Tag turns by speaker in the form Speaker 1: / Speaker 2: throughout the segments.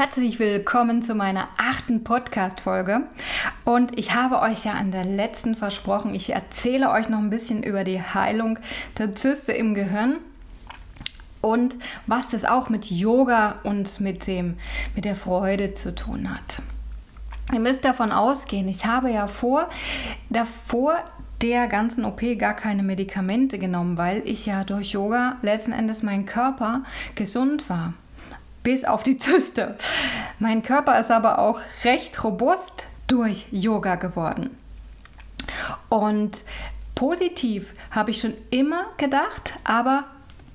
Speaker 1: Herzlich willkommen zu meiner achten Podcast-Folge. Und ich habe euch ja an der letzten versprochen, ich erzähle euch noch ein bisschen über die Heilung der Zyste im Gehirn und was das auch mit Yoga und mit, dem, mit der Freude zu tun hat. Ihr müsst davon ausgehen, ich habe ja vor, davor der ganzen OP gar keine Medikamente genommen, weil ich ja durch Yoga letzten Endes mein Körper gesund war. Bis auf die Zyste. Mein Körper ist aber auch recht robust durch Yoga geworden. Und positiv habe ich schon immer gedacht, aber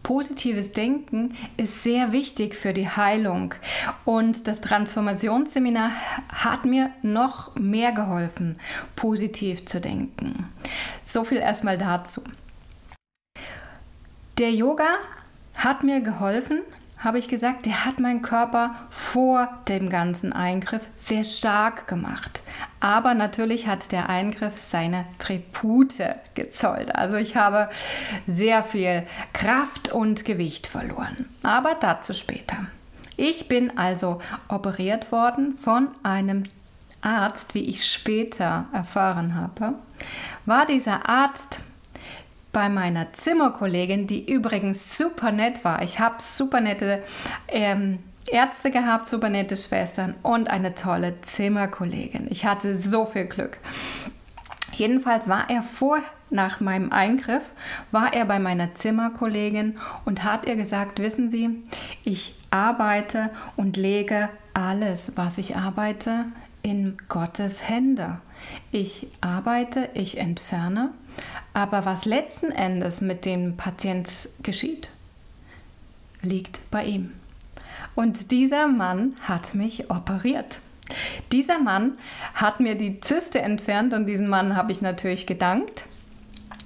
Speaker 1: positives Denken ist sehr wichtig für die Heilung. Und das Transformationsseminar hat mir noch mehr geholfen, positiv zu denken. So viel erstmal dazu. Der Yoga hat mir geholfen, habe ich gesagt, der hat meinen Körper vor dem ganzen Eingriff sehr stark gemacht. Aber natürlich hat der Eingriff seine Tribute gezollt. Also ich habe sehr viel Kraft und Gewicht verloren. Aber dazu später. Ich bin also operiert worden von einem Arzt, wie ich später erfahren habe. War dieser Arzt bei meiner Zimmerkollegin, die übrigens super nett war. Ich habe super nette ähm, Ärzte gehabt, super nette Schwestern und eine tolle Zimmerkollegin. Ich hatte so viel Glück. Jedenfalls war er vor, nach meinem Eingriff, war er bei meiner Zimmerkollegin und hat ihr gesagt, wissen Sie, ich arbeite und lege alles, was ich arbeite, in Gottes Hände. Ich arbeite, ich entferne, aber was letzten Endes mit dem Patient geschieht, liegt bei ihm. Und dieser Mann hat mich operiert. Dieser Mann hat mir die Zyste entfernt und diesem Mann habe ich natürlich gedankt.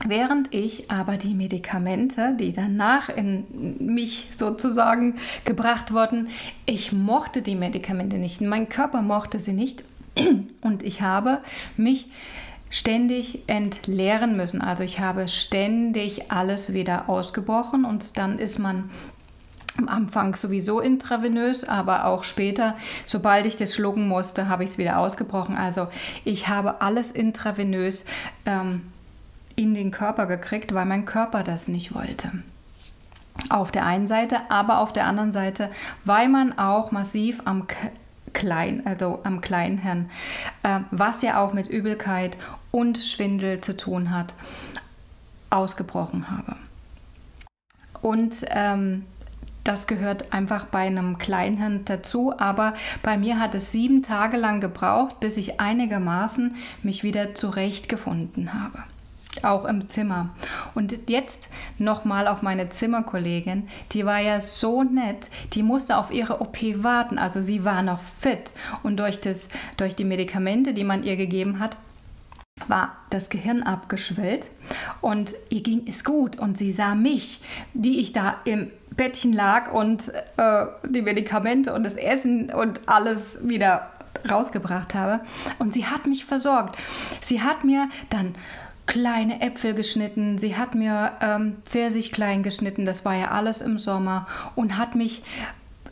Speaker 1: Während ich aber die Medikamente, die danach in mich sozusagen gebracht wurden, ich mochte die Medikamente nicht. Mein Körper mochte sie nicht. Und ich habe mich ständig entleeren müssen. Also ich habe ständig alles wieder ausgebrochen und dann ist man am Anfang sowieso intravenös, aber auch später, sobald ich das schlucken musste, habe ich es wieder ausgebrochen. Also ich habe alles intravenös ähm, in den Körper gekriegt, weil mein Körper das nicht wollte. Auf der einen Seite, aber auf der anderen Seite, weil man auch massiv am Klein, also am Kleinhirn, äh, was ja auch mit Übelkeit und Schwindel zu tun hat, ausgebrochen habe. Und ähm, das gehört einfach bei einem Kleinhirn dazu, aber bei mir hat es sieben Tage lang gebraucht, bis ich einigermaßen mich wieder zurechtgefunden habe auch im Zimmer. Und jetzt nochmal auf meine Zimmerkollegin, die war ja so nett, die musste auf ihre OP warten, also sie war noch fit. Und durch, das, durch die Medikamente, die man ihr gegeben hat, war das Gehirn abgeschwellt. Und ihr ging es gut. Und sie sah mich, die ich da im Bettchen lag und äh, die Medikamente und das Essen und alles wieder rausgebracht habe. Und sie hat mich versorgt. Sie hat mir dann kleine Äpfel geschnitten, sie hat mir ähm, Pfirsich klein geschnitten, das war ja alles im Sommer und hat mich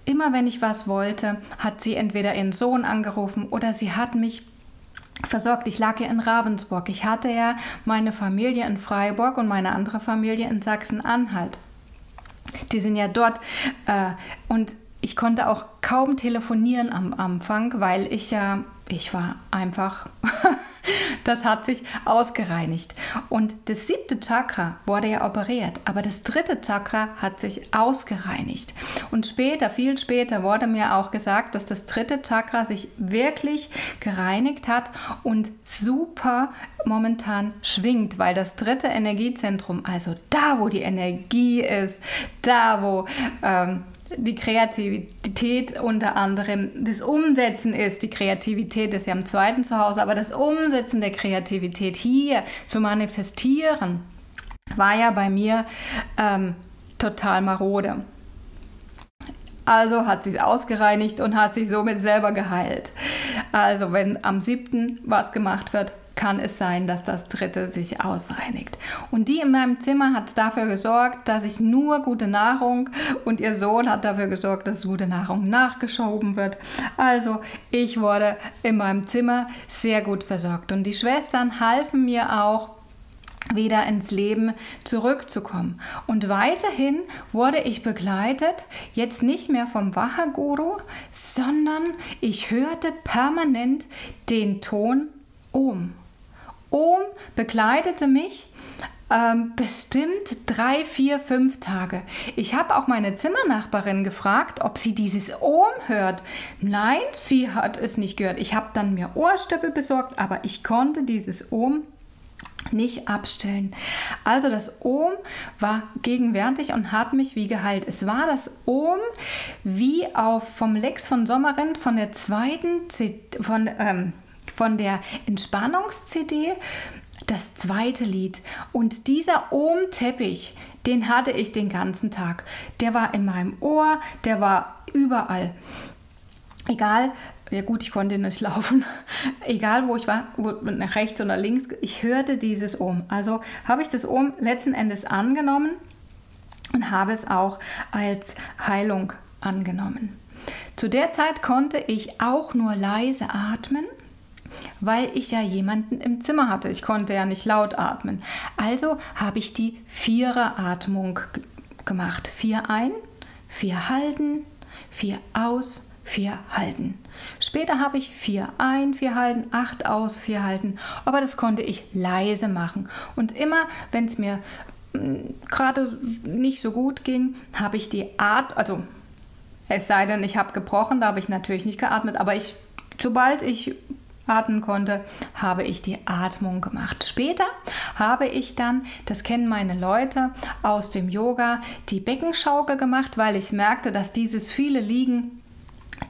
Speaker 1: immer wenn ich was wollte, hat sie entweder ihren Sohn angerufen oder sie hat mich versorgt. Ich lag ja in Ravensburg. Ich hatte ja meine Familie in Freiburg und meine andere Familie in Sachsen-Anhalt. Die sind ja dort äh, und ich konnte auch kaum telefonieren am Anfang, weil ich ja, ich war einfach Das hat sich ausgereinigt. Und das siebte Chakra wurde ja operiert, aber das dritte Chakra hat sich ausgereinigt. Und später, viel später, wurde mir auch gesagt, dass das dritte Chakra sich wirklich gereinigt hat und super momentan schwingt, weil das dritte Energiezentrum, also da, wo die Energie ist, da, wo ähm, die Kreativität unter anderem, das Umsetzen ist, die Kreativität ist ja im zweiten Zuhause, aber das Umsetzen der Kreativität hier zu manifestieren, war ja bei mir ähm, total marode. Also hat sie es ausgereinigt und hat sich somit selber geheilt. Also wenn am 7. was gemacht wird, kann es sein, dass das dritte sich ausreinigt. Und die in meinem Zimmer hat dafür gesorgt, dass ich nur gute Nahrung und ihr Sohn hat dafür gesorgt, dass gute Nahrung nachgeschoben wird. Also ich wurde in meinem Zimmer sehr gut versorgt und die Schwestern halfen mir auch wieder ins Leben zurückzukommen. Und weiterhin wurde ich begleitet, jetzt nicht mehr vom Waha-Guru, sondern ich hörte permanent den Ton Om. Om begleitete mich ähm, bestimmt drei, vier, fünf Tage. Ich habe auch meine Zimmernachbarin gefragt, ob sie dieses Ohm hört. Nein, sie hat es nicht gehört. Ich habe dann mir Ohrstöppel besorgt, aber ich konnte dieses Ohm nicht abstellen. Also das Ohm war gegenwärtig und hat mich wie geheilt. Es war das Ohm wie auf vom Lex von Sommerrind von der zweiten C von, ähm, von der Entspannungs-CD das zweite Lied. Und dieser Ohm-Teppich, den hatte ich den ganzen Tag. Der war in meinem Ohr, der war überall. Egal, ja gut, ich konnte nicht laufen. Egal wo ich war, wo, nach rechts oder links, ich hörte dieses Ohm. Also habe ich das Ohm letzten Endes angenommen und habe es auch als Heilung angenommen. Zu der Zeit konnte ich auch nur leise atmen, weil ich ja jemanden im Zimmer hatte. Ich konnte ja nicht laut atmen. Also habe ich die Vierer-Atmung gemacht. Vier ein, vier halten, vier aus, vier halten. Später habe ich vier ein, vier halten, acht aus, vier halten, aber das konnte ich leise machen. Und immer, wenn es mir hm, gerade nicht so gut ging, habe ich die Art, also es sei denn, ich habe gebrochen, da habe ich natürlich nicht geatmet, aber ich, sobald ich atmen konnte, habe ich die Atmung gemacht. Später habe ich dann, das kennen meine Leute aus dem Yoga, die Beckenschaukel gemacht, weil ich merkte, dass dieses viele Liegen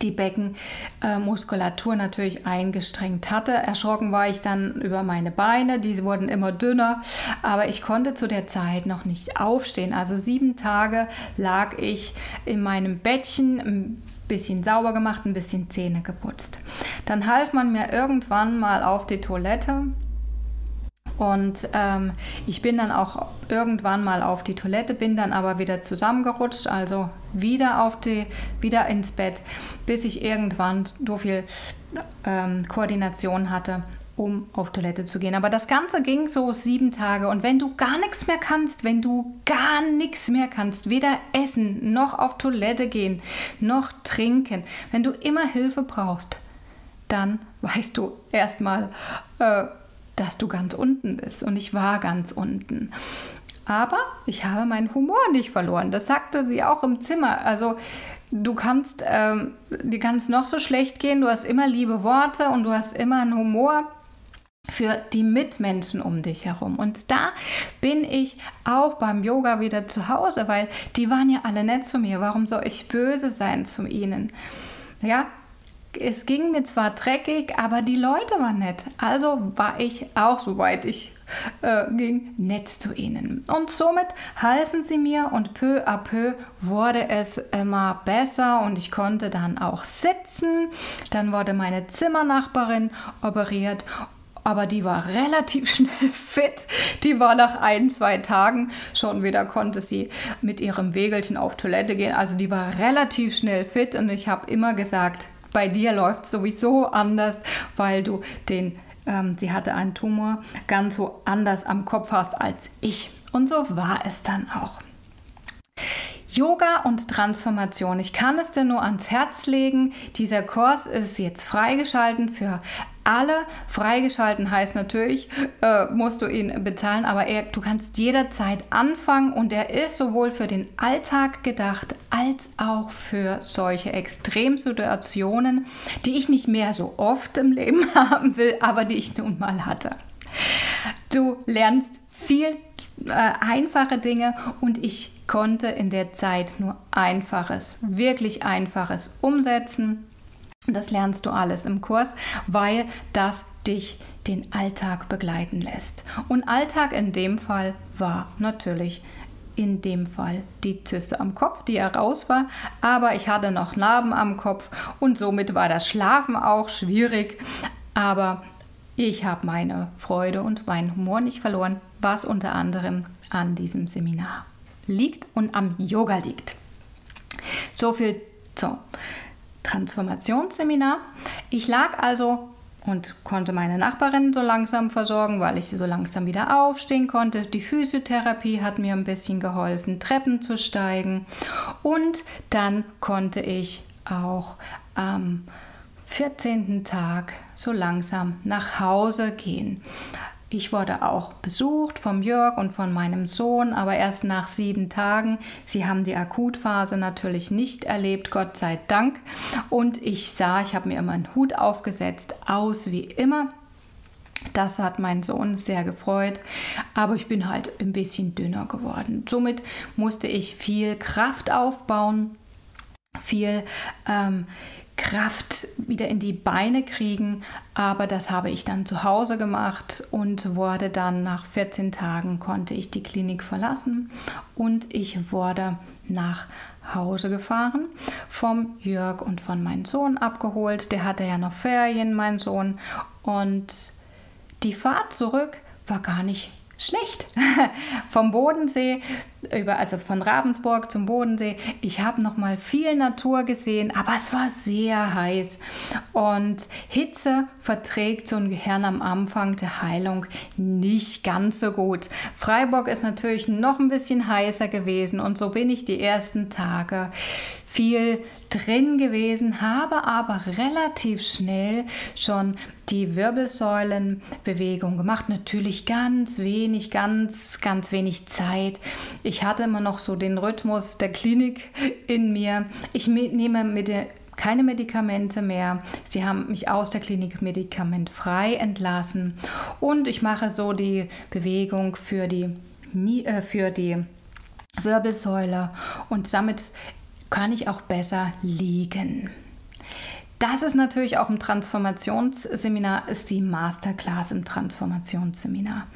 Speaker 1: die Beckenmuskulatur äh, natürlich eingestrengt hatte. Erschrocken war ich dann über meine Beine, die wurden immer dünner, aber ich konnte zu der Zeit noch nicht aufstehen. Also sieben Tage lag ich in meinem Bettchen, ein bisschen sauber gemacht, ein bisschen Zähne geputzt. Dann half man mir irgendwann mal auf die Toilette und ähm, ich bin dann auch irgendwann mal auf die Toilette, bin dann aber wieder zusammengerutscht, also wieder auf die, wieder ins Bett, bis ich irgendwann so viel ähm, Koordination hatte, um auf Toilette zu gehen. Aber das Ganze ging so sieben Tage. Und wenn du gar nichts mehr kannst, wenn du gar nichts mehr kannst, weder essen noch auf Toilette gehen, noch trinken, wenn du immer Hilfe brauchst, dann weißt du erstmal, äh, dass du ganz unten bist. Und ich war ganz unten. Aber ich habe meinen Humor nicht verloren. Das sagte sie auch im Zimmer. Also du kannst, ähm, dir kann es noch so schlecht gehen. Du hast immer liebe Worte und du hast immer einen Humor für die Mitmenschen um dich herum. Und da bin ich auch beim Yoga wieder zu Hause, weil die waren ja alle nett zu mir. Warum soll ich böse sein zu ihnen? Ja, es ging mir zwar dreckig, aber die Leute waren nett. Also war ich auch, soweit ich äh, ging, nett zu ihnen. Und somit halfen sie mir und peu à peu wurde es immer besser und ich konnte dann auch sitzen. Dann wurde meine Zimmernachbarin operiert aber die war relativ schnell fit. Die war nach ein, zwei Tagen schon wieder, konnte sie mit ihrem Wegelchen auf Toilette gehen. Also die war relativ schnell fit und ich habe immer gesagt, bei dir läuft es sowieso anders, weil du den, ähm, sie hatte einen Tumor, ganz so anders am Kopf hast als ich. Und so war es dann auch. Yoga und Transformation. Ich kann es dir nur ans Herz legen. Dieser Kurs ist jetzt freigeschalten für alle. Freigeschalten heißt natürlich, äh, musst du ihn bezahlen, aber er, du kannst jederzeit anfangen und er ist sowohl für den Alltag gedacht als auch für solche Extremsituationen, die ich nicht mehr so oft im Leben haben will, aber die ich nun mal hatte. Du lernst viel äh, einfache Dinge und ich konnte in der Zeit nur einfaches, wirklich einfaches umsetzen das lernst du alles im Kurs, weil das dich den Alltag begleiten lässt. Und Alltag in dem Fall war natürlich in dem Fall die Zyste am Kopf, die heraus war, aber ich hatte noch Narben am Kopf und somit war das Schlafen auch schwierig. Aber ich habe meine Freude und meinen Humor nicht verloren, was unter anderem an diesem Seminar liegt und am Yoga liegt. So viel zum Transformationsseminar. Ich lag also und konnte meine Nachbarin so langsam versorgen, weil ich sie so langsam wieder aufstehen konnte. Die Physiotherapie hat mir ein bisschen geholfen, Treppen zu steigen und dann konnte ich auch am 14. Tag so langsam nach Hause gehen. Ich wurde auch besucht vom Jörg und von meinem Sohn, aber erst nach sieben Tagen. Sie haben die Akutphase natürlich nicht erlebt, Gott sei Dank. Und ich sah, ich habe mir immer einen Hut aufgesetzt, aus wie immer. Das hat mein Sohn sehr gefreut, aber ich bin halt ein bisschen dünner geworden. Somit musste ich viel Kraft aufbauen, viel ähm, Kraft wieder in die Beine kriegen. Aber das habe ich dann zu Hause gemacht und wurde dann nach 14 Tagen konnte ich die Klinik verlassen und ich wurde nach Hause gefahren, vom Jörg und von meinem Sohn abgeholt. Der hatte ja noch Ferien, mein Sohn. Und die Fahrt zurück war gar nicht schlecht. Vom Bodensee über, also von Ravensburg zum Bodensee. Ich habe noch mal viel Natur gesehen, aber es war sehr heiß und Hitze verträgt so ein Gehirn am Anfang der Heilung nicht ganz so gut. Freiburg ist natürlich noch ein bisschen heißer gewesen und so bin ich die ersten Tage viel drin gewesen, habe aber relativ schnell schon die Wirbelsäulenbewegung gemacht. Natürlich ganz wenig, ganz, ganz wenig Zeit. Ich hatte immer noch so den Rhythmus der Klinik in mir. Ich nehme mit der keine Medikamente mehr. Sie haben mich aus der Klinik medikamentfrei entlassen und ich mache so die Bewegung für die, äh, für die Wirbelsäule und damit kann ich auch besser liegen. Das ist natürlich auch im Transformationsseminar, ist die Masterclass im Transformationsseminar.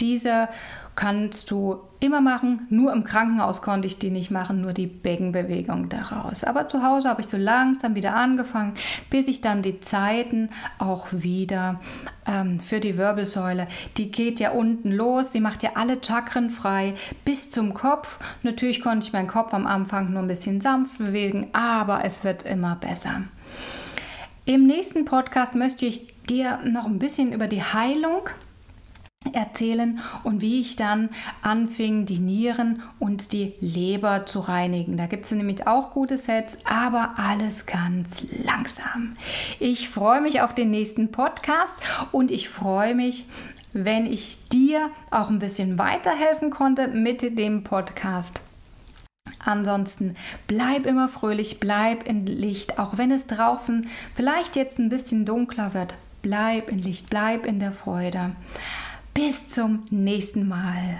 Speaker 1: Diese kannst du immer machen. Nur im Krankenhaus konnte ich die nicht machen, nur die Beckenbewegung daraus. Aber zu Hause habe ich so langsam wieder angefangen, bis ich dann die Zeiten auch wieder ähm, für die Wirbelsäule, die geht ja unten los, die macht ja alle Chakren frei bis zum Kopf. Natürlich konnte ich meinen Kopf am Anfang nur ein bisschen sanft bewegen, aber es wird immer besser. Im nächsten Podcast möchte ich dir noch ein bisschen über die Heilung erzählen und wie ich dann anfing, die Nieren und die Leber zu reinigen. Da gibt es nämlich auch gute Sets, aber alles ganz langsam. Ich freue mich auf den nächsten Podcast und ich freue mich, wenn ich dir auch ein bisschen weiterhelfen konnte mit dem Podcast. Ansonsten bleib immer fröhlich, bleib in Licht, auch wenn es draußen vielleicht jetzt ein bisschen dunkler wird. Bleib in Licht, bleib in der Freude. Bis zum nächsten Mal.